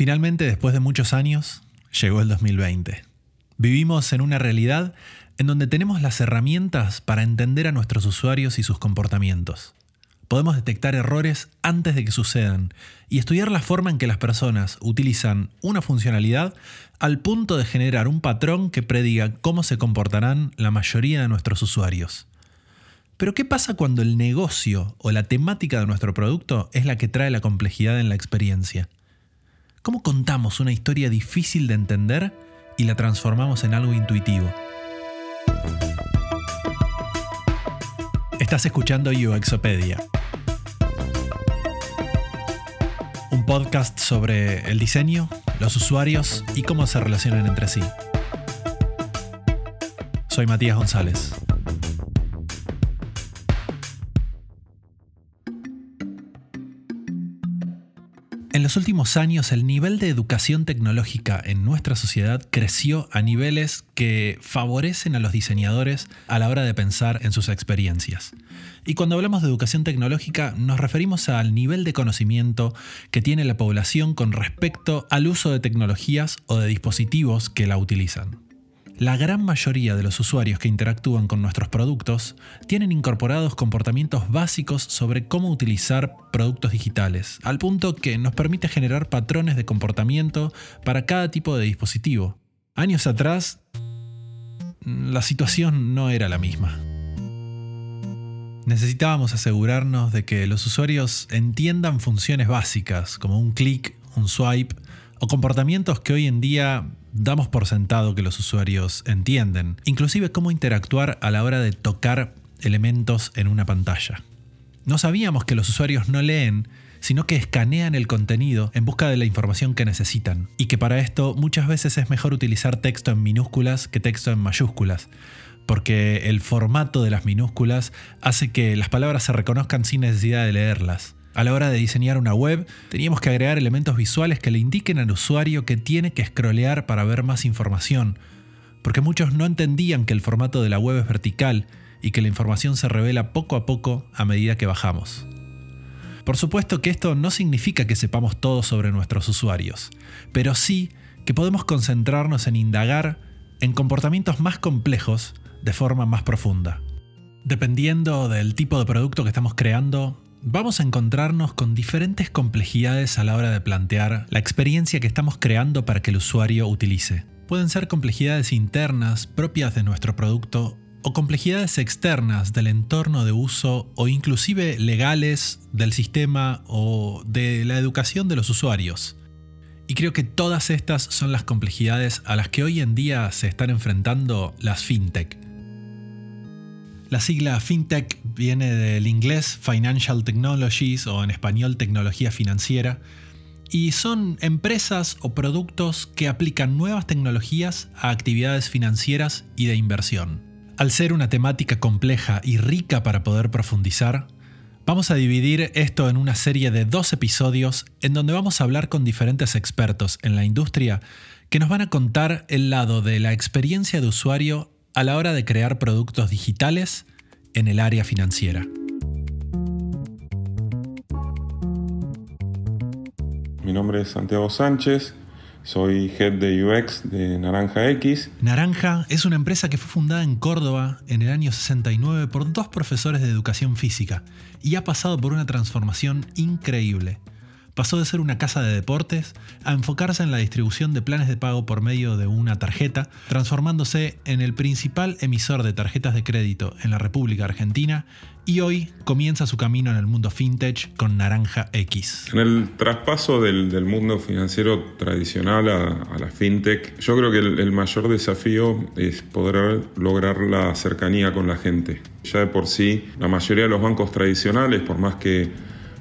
Finalmente, después de muchos años, llegó el 2020. Vivimos en una realidad en donde tenemos las herramientas para entender a nuestros usuarios y sus comportamientos. Podemos detectar errores antes de que sucedan y estudiar la forma en que las personas utilizan una funcionalidad al punto de generar un patrón que prediga cómo se comportarán la mayoría de nuestros usuarios. Pero ¿qué pasa cuando el negocio o la temática de nuestro producto es la que trae la complejidad en la experiencia? ¿Cómo contamos una historia difícil de entender y la transformamos en algo intuitivo? Estás escuchando UXopedia, un podcast sobre el diseño, los usuarios y cómo se relacionan entre sí. Soy Matías González. Los últimos años el nivel de educación tecnológica en nuestra sociedad creció a niveles que favorecen a los diseñadores a la hora de pensar en sus experiencias. Y cuando hablamos de educación tecnológica nos referimos al nivel de conocimiento que tiene la población con respecto al uso de tecnologías o de dispositivos que la utilizan. La gran mayoría de los usuarios que interactúan con nuestros productos tienen incorporados comportamientos básicos sobre cómo utilizar productos digitales, al punto que nos permite generar patrones de comportamiento para cada tipo de dispositivo. Años atrás, la situación no era la misma. Necesitábamos asegurarnos de que los usuarios entiendan funciones básicas como un clic, un swipe o comportamientos que hoy en día damos por sentado que los usuarios entienden, inclusive cómo interactuar a la hora de tocar elementos en una pantalla. No sabíamos que los usuarios no leen, sino que escanean el contenido en busca de la información que necesitan, y que para esto muchas veces es mejor utilizar texto en minúsculas que texto en mayúsculas, porque el formato de las minúsculas hace que las palabras se reconozcan sin necesidad de leerlas. A la hora de diseñar una web, teníamos que agregar elementos visuales que le indiquen al usuario que tiene que scrollear para ver más información, porque muchos no entendían que el formato de la web es vertical y que la información se revela poco a poco a medida que bajamos. Por supuesto que esto no significa que sepamos todo sobre nuestros usuarios, pero sí que podemos concentrarnos en indagar en comportamientos más complejos de forma más profunda. Dependiendo del tipo de producto que estamos creando, vamos a encontrarnos con diferentes complejidades a la hora de plantear la experiencia que estamos creando para que el usuario utilice. Pueden ser complejidades internas propias de nuestro producto o complejidades externas del entorno de uso o inclusive legales del sistema o de la educación de los usuarios. Y creo que todas estas son las complejidades a las que hoy en día se están enfrentando las fintech. La sigla FinTech viene del inglés Financial Technologies o en español tecnología financiera y son empresas o productos que aplican nuevas tecnologías a actividades financieras y de inversión. Al ser una temática compleja y rica para poder profundizar, vamos a dividir esto en una serie de dos episodios en donde vamos a hablar con diferentes expertos en la industria que nos van a contar el lado de la experiencia de usuario a la hora de crear productos digitales en el área financiera. Mi nombre es Santiago Sánchez, soy head de UX de Naranja X. Naranja es una empresa que fue fundada en Córdoba en el año 69 por dos profesores de educación física y ha pasado por una transformación increíble pasó de ser una casa de deportes a enfocarse en la distribución de planes de pago por medio de una tarjeta, transformándose en el principal emisor de tarjetas de crédito en la República Argentina y hoy comienza su camino en el mundo fintech con Naranja X. En el traspaso del, mundo financiero tradicional a, la fintech, yo creo que el, mayor desafío es poder lograr la cercanía con la gente. Ya de por sí, la mayoría de los bancos tradicionales, por más que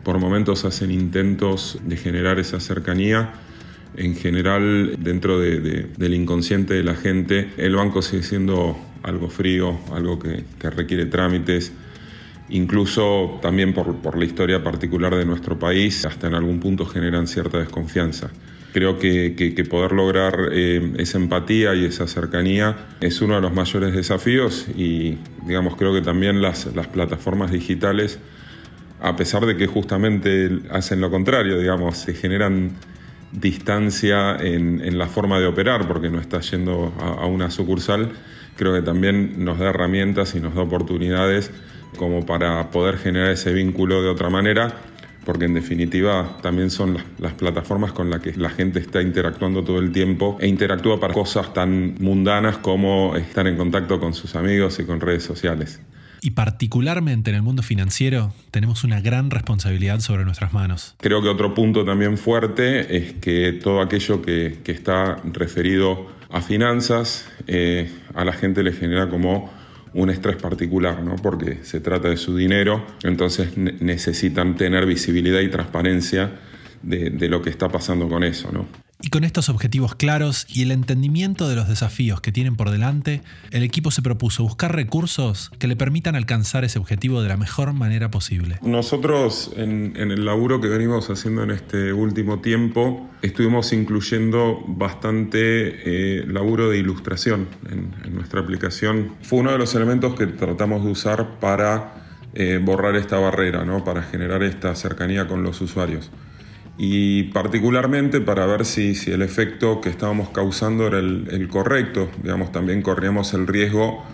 por momentos hacen intentos de generar esa cercanía. En general, dentro del inconsciente de la gente, el banco sigue siendo algo frío, algo que, requiere trámites, incluso también por, la historia particular de nuestro país, hasta en algún punto generan cierta desconfianza. Creo que, poder lograr eh, esa empatía y esa cercanía es uno de los mayores desafíos y digamos creo que también las, las plataformas digitales a pesar de que justamente hacen lo contrario, digamos, se generan distancia en, la forma de operar, porque no está yendo a, una sucursal, creo que también nos da herramientas y nos da oportunidades como para poder generar ese vínculo de otra manera, porque en definitiva también son las, plataformas con las que la gente está interactuando todo el tiempo e interactúa para cosas tan mundanas como estar en contacto con sus amigos y con redes sociales. Y particularmente en el mundo financiero tenemos una gran responsabilidad sobre nuestras manos. Creo que otro punto también fuerte es que todo aquello que, está referido a finanzas, eh, a la gente le genera como un estrés particular, ¿no? porque se trata de su dinero, entonces necesitan tener visibilidad y transparencia de, de, lo que está pasando con eso. ¿no? Y con estos objetivos claros y el entendimiento de los desafíos que tienen por delante, el equipo se propuso buscar recursos que le permitan alcanzar ese objetivo de la mejor manera posible. Nosotros en, el laburo que venimos haciendo en este último tiempo, estuvimos incluyendo bastante eh, laburo de ilustración en, nuestra aplicación. Fue uno de los elementos que tratamos de usar para eh, borrar esta barrera, ¿no? para generar esta cercanía con los usuarios y particularmente para ver si, si, el efecto que estábamos causando era el, correcto. Digamos, también corríamos el riesgo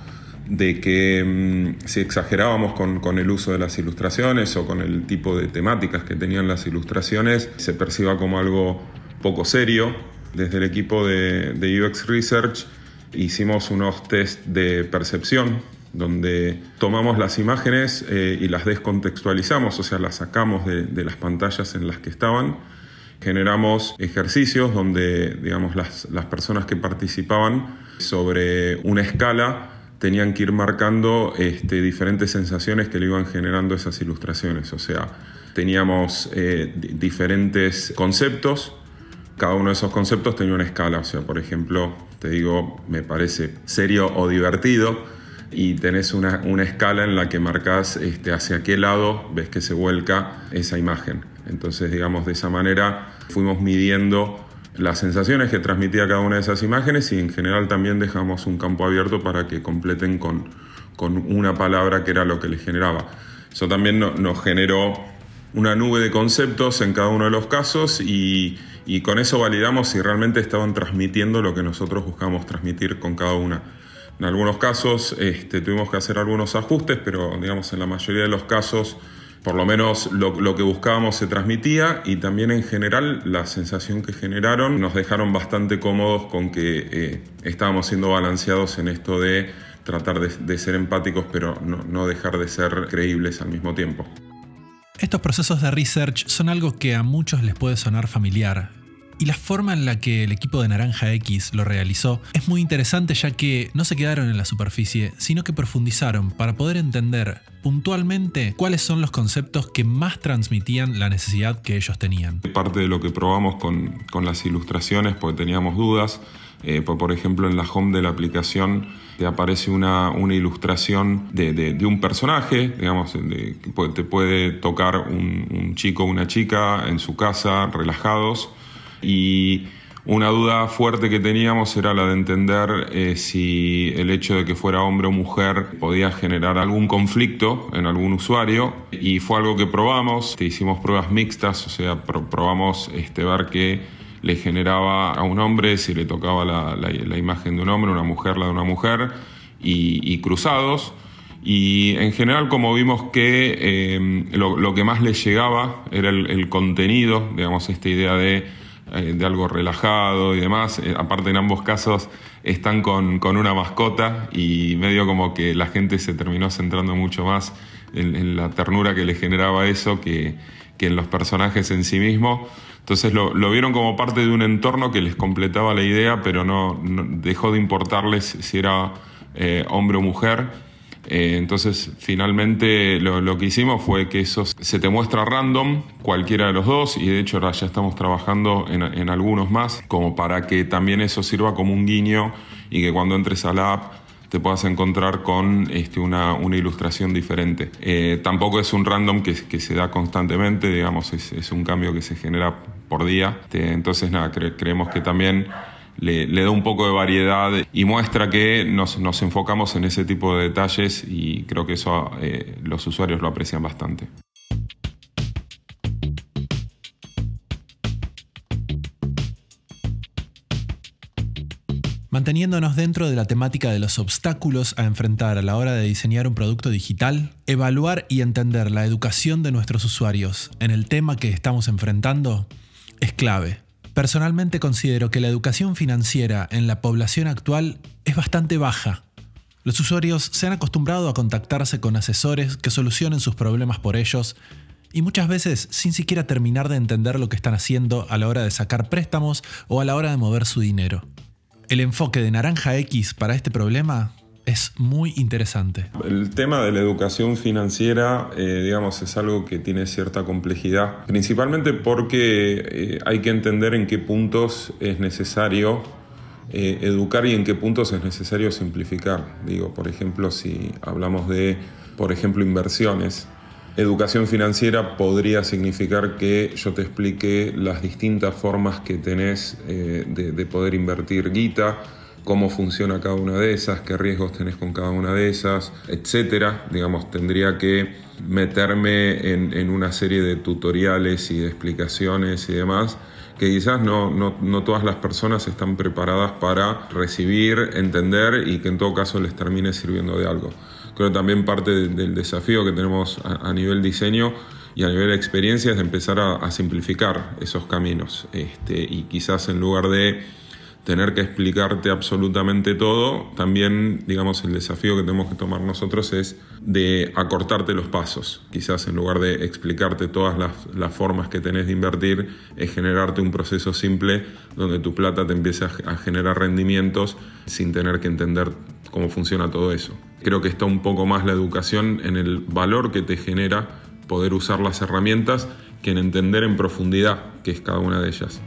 de que mm, si exagerábamos con, con, el uso de las ilustraciones o con el tipo de temáticas que tenían las ilustraciones, se perciba como algo poco serio. Desde el equipo de, de UX Research hicimos unos test de percepción donde tomamos las imágenes eh, y las descontextualizamos, o sea, las sacamos de, las pantallas en las que estaban. Generamos ejercicios donde, digamos, las, personas que participaban sobre una escala tenían que ir marcando este, diferentes sensaciones que le iban generando esas ilustraciones. O sea, teníamos eh, diferentes conceptos, cada uno de esos conceptos tenía una escala. O sea, por ejemplo, te digo, me parece serio o divertido y tenés una, escala en la que marcas este, hacia qué lado ves que se vuelca esa imagen. Entonces, digamos, de esa manera fuimos midiendo las sensaciones que transmitía cada una de esas imágenes y en general también dejamos un campo abierto para que completen con, con una palabra que era lo que les generaba. Eso también nos generó una nube de conceptos en cada uno de los casos y con eso validamos si realmente estaban transmitiendo lo que nosotros buscamos transmitir con cada una. En algunos casos este, tuvimos que hacer algunos ajustes, pero digamos en la mayoría de los casos por lo menos lo, que buscábamos se transmitía y también en general la sensación que generaron nos dejaron bastante cómodos con que eh, estábamos siendo balanceados en esto de tratar de, ser empáticos pero no dejar de ser creíbles al mismo tiempo. Estos procesos de research son algo que a muchos les puede sonar familiar, y la forma en la que el equipo de Naranja X lo realizó es muy interesante ya que no se quedaron en la superficie, sino que profundizaron para poder entender puntualmente cuáles son los conceptos que más transmitían la necesidad que ellos tenían. Parte de lo que probamos con, las ilustraciones, porque teníamos dudas, eh, por ejemplo en la home de la aplicación te aparece una, ilustración de, un personaje, digamos, te puede tocar un, un chico o una chica en su casa, relajados, y una duda fuerte que teníamos era la de entender eh, si el hecho de que fuera hombre o mujer podía generar algún conflicto en algún usuario y fue algo que probamos, hicimos pruebas mixtas, o sea, probamos este, ver qué le generaba a un hombre si le tocaba la, imagen de un hombre, una mujer la de una mujer y, cruzados. Y en general, como vimos que eh, lo, que más le llegaba era el contenido, digamos, esta idea de eh, de algo relajado y demás. Eh, aparte en ambos casos están con, una mascota y medio como que la gente se terminó centrando mucho más en, la ternura que le generaba eso que, en los personajes en sí mismos. Entonces lo, vieron como parte de un entorno que les completaba la idea, pero no, dejó de importarles si era eh, hombre o mujer eh, entonces, finalmente lo, que hicimos fue que eso se te muestra random, cualquiera de los dos, y de hecho ahora ya estamos trabajando en, algunos más, como para que también eso sirva como un guiño y que cuando entres a la app te puedas encontrar con este, una, ilustración diferente. Eh, tampoco es un random que, se da constantemente, digamos, es, un cambio que se genera por día. entonces, nada, creemos que también le, da un poco de variedad y muestra que nos, nos, enfocamos en ese tipo de detalles y creo que eso eh, los usuarios lo aprecian bastante. Manteniéndonos dentro de la temática de los obstáculos a enfrentar a la hora de diseñar un producto digital, evaluar y entender la educación de nuestros usuarios en el tema que estamos enfrentando es clave. Personalmente considero que la educación financiera en la población actual es bastante baja. Los usuarios se han acostumbrado a contactarse con asesores que solucionen sus problemas por ellos y muchas veces sin siquiera terminar de entender lo que están haciendo a la hora de sacar préstamos o a la hora de mover su dinero. El enfoque de Naranja X para este problema es muy interesante. El tema de la educación financiera, eh, digamos, es algo que tiene cierta complejidad, principalmente porque eh, hay que entender en qué puntos es necesario eh, educar y en qué puntos es necesario simplificar. Digo, por ejemplo, si hablamos de, por ejemplo, inversiones, Educación financiera podría significar que yo te explique las distintas formas que tenés eh, de, poder invertir guita, cómo funciona cada una de esas, qué riesgos tenés con cada una de esas, etcétera. Digamos, tendría que meterme en, una serie de tutoriales y de explicaciones y demás que quizás no, no, todas las personas están preparadas para recibir, entender y que en todo caso les termine sirviendo de algo creo también parte del desafío que tenemos a, nivel diseño y a nivel experiencia es empezar a, simplificar esos caminos. Este, y quizás en lugar de tener que explicarte absolutamente todo, también, digamos, el desafío que tenemos que tomar nosotros es de acortarte los pasos. Quizás en lugar de explicarte todas las, formas que tenés de invertir, es generarte un proceso simple donde tu plata te empiece a generar rendimientos sin tener que entender cómo funciona todo eso. Creo que está un poco más la educación en el valor que te genera poder usar las herramientas que en entender en profundidad qué es cada una de ellas.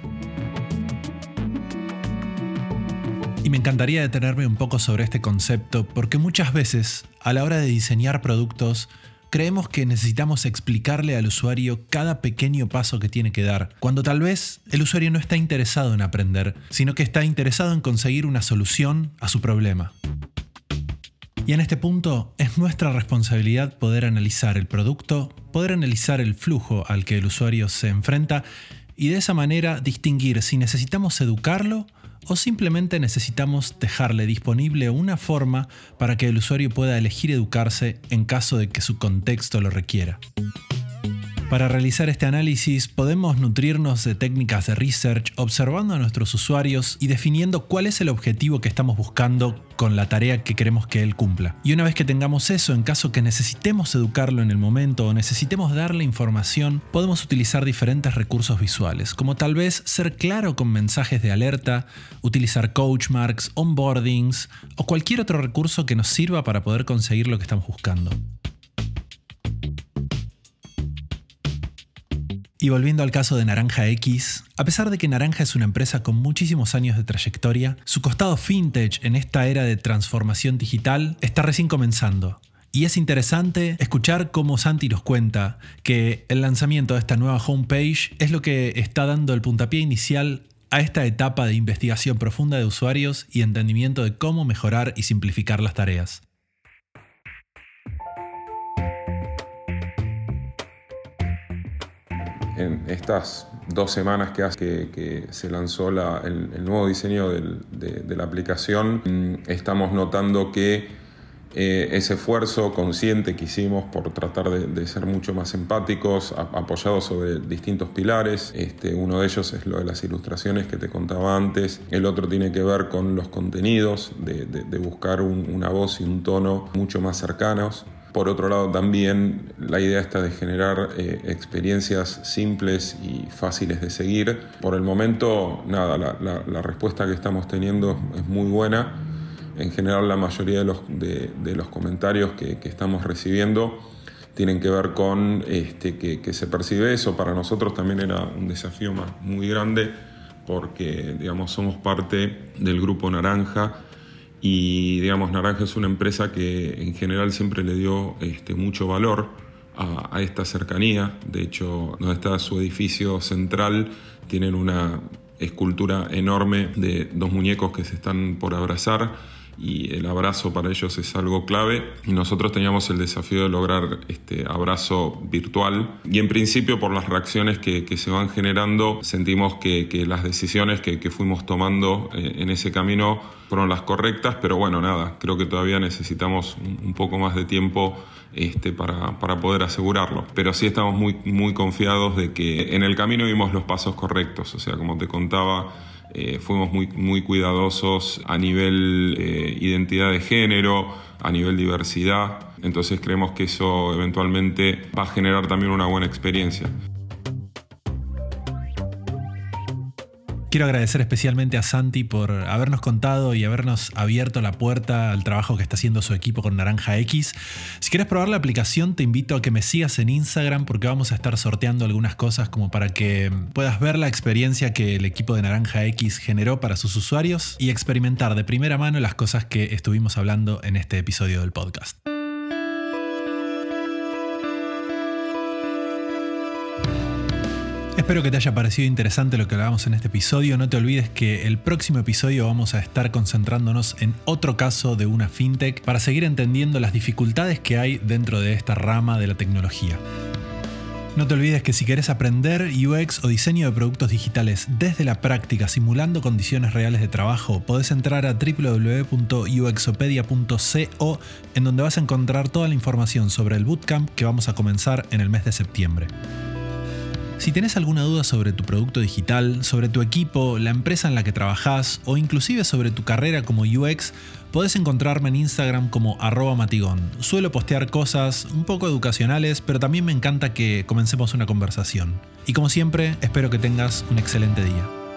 Y me encantaría detenerme un poco sobre este concepto porque muchas veces a la hora de diseñar productos creemos que necesitamos explicarle al usuario cada pequeño paso que tiene que dar, cuando tal vez el usuario no está interesado en aprender, sino que está interesado en conseguir una solución a su problema. Y en este punto es nuestra responsabilidad poder analizar el producto, poder analizar el flujo al que el usuario se enfrenta y de esa manera distinguir si necesitamos educarlo o simplemente necesitamos dejarle disponible una forma para que el usuario pueda elegir educarse en caso de que su contexto lo requiera. Para realizar este análisis podemos nutrirnos de técnicas de research observando a nuestros usuarios y definiendo cuál es el objetivo que estamos buscando con la tarea que queremos que él cumpla. Y una vez que tengamos eso, en caso que necesitemos educarlo en el momento o necesitemos darle información, podemos utilizar diferentes recursos visuales, como tal vez ser claro con mensajes de alerta, utilizar coach marks, onboardings o cualquier otro recurso que nos sirva para poder conseguir lo que estamos buscando. Y volviendo al caso de Naranja X, a pesar de que Naranja es una empresa con muchísimos años de trayectoria, su costado fintech en esta era de transformación digital está recién comenzando. Y es interesante escuchar cómo Santi nos cuenta que el lanzamiento de esta nueva homepage es lo que está dando el puntapié inicial a esta etapa de investigación profunda de usuarios y entendimiento de cómo mejorar y simplificar las tareas. En estas dos semanas que, hace que, se lanzó el, nuevo diseño de, la aplicación, mm, estamos notando que eh, ese esfuerzo consciente que hicimos por tratar de, ser mucho más empáticos, apoyados sobre distintos pilares, este, uno de ellos es lo de las ilustraciones que te contaba antes, el otro tiene que ver con los contenidos, de, buscar una voz y un tono mucho más cercanos por otro lado, también la idea está de generar eh, experiencias simples y fáciles de seguir. Por el momento, nada, la, respuesta que estamos teniendo es muy buena. En general, la mayoría de los, comentarios que, estamos recibiendo tienen que ver con este, que, que, se percibe eso. Para nosotros también era un desafío más, muy grande porque digamos, somos parte del grupo Naranja y digamos, Naranja es una empresa que en general siempre le dio este, mucho valor a, esta cercanía. De hecho, donde está su edificio central, tienen una escultura enorme de dos muñecos que se están por abrazar y el abrazo para ellos es algo clave. Y nosotros teníamos el desafío de lograr este abrazo virtual. Y en principio, por las reacciones que, se van generando, sentimos que, las decisiones que, fuimos tomando eh, en ese camino fueron las correctas. Pero bueno, nada, creo que todavía necesitamos un, poco más de tiempo este, para, para, poder asegurarlo. Pero sí estamos muy, muy confiados de que en el camino vimos los pasos correctos. O sea, como te contaba, eh, fuimos muy, muy cuidadosos a nivel eh, identidad de género, a nivel diversidad, entonces creemos que eso eventualmente va a generar también una buena experiencia. Quiero agradecer especialmente a Santi por habernos contado y habernos abierto la puerta al trabajo que está haciendo su equipo con Naranja X. Si quieres probar la aplicación, te invito a que me sigas en Instagram porque vamos a estar sorteando algunas cosas como para que puedas ver la experiencia que el equipo de Naranja X generó para sus usuarios y experimentar de primera mano las cosas que estuvimos hablando en este episodio del podcast. Espero que te haya parecido interesante lo que hablábamos en este episodio. No te olvides que el próximo episodio vamos a estar concentrándonos en otro caso de una fintech para seguir entendiendo las dificultades que hay dentro de esta rama de la tecnología. No te olvides que si quieres aprender UX o diseño de productos digitales desde la práctica simulando condiciones reales de trabajo, podés entrar a www.uxopedia.co en donde vas a encontrar toda la información sobre el bootcamp que vamos a comenzar en el mes de septiembre. Si tienes alguna duda sobre tu producto digital, sobre tu equipo, la empresa en la que trabajas o inclusive sobre tu carrera como UX, podés encontrarme en Instagram como arroba matigón. Suelo postear cosas un poco educacionales, pero también me encanta que comencemos una conversación. Y como siempre, espero que tengas un excelente día.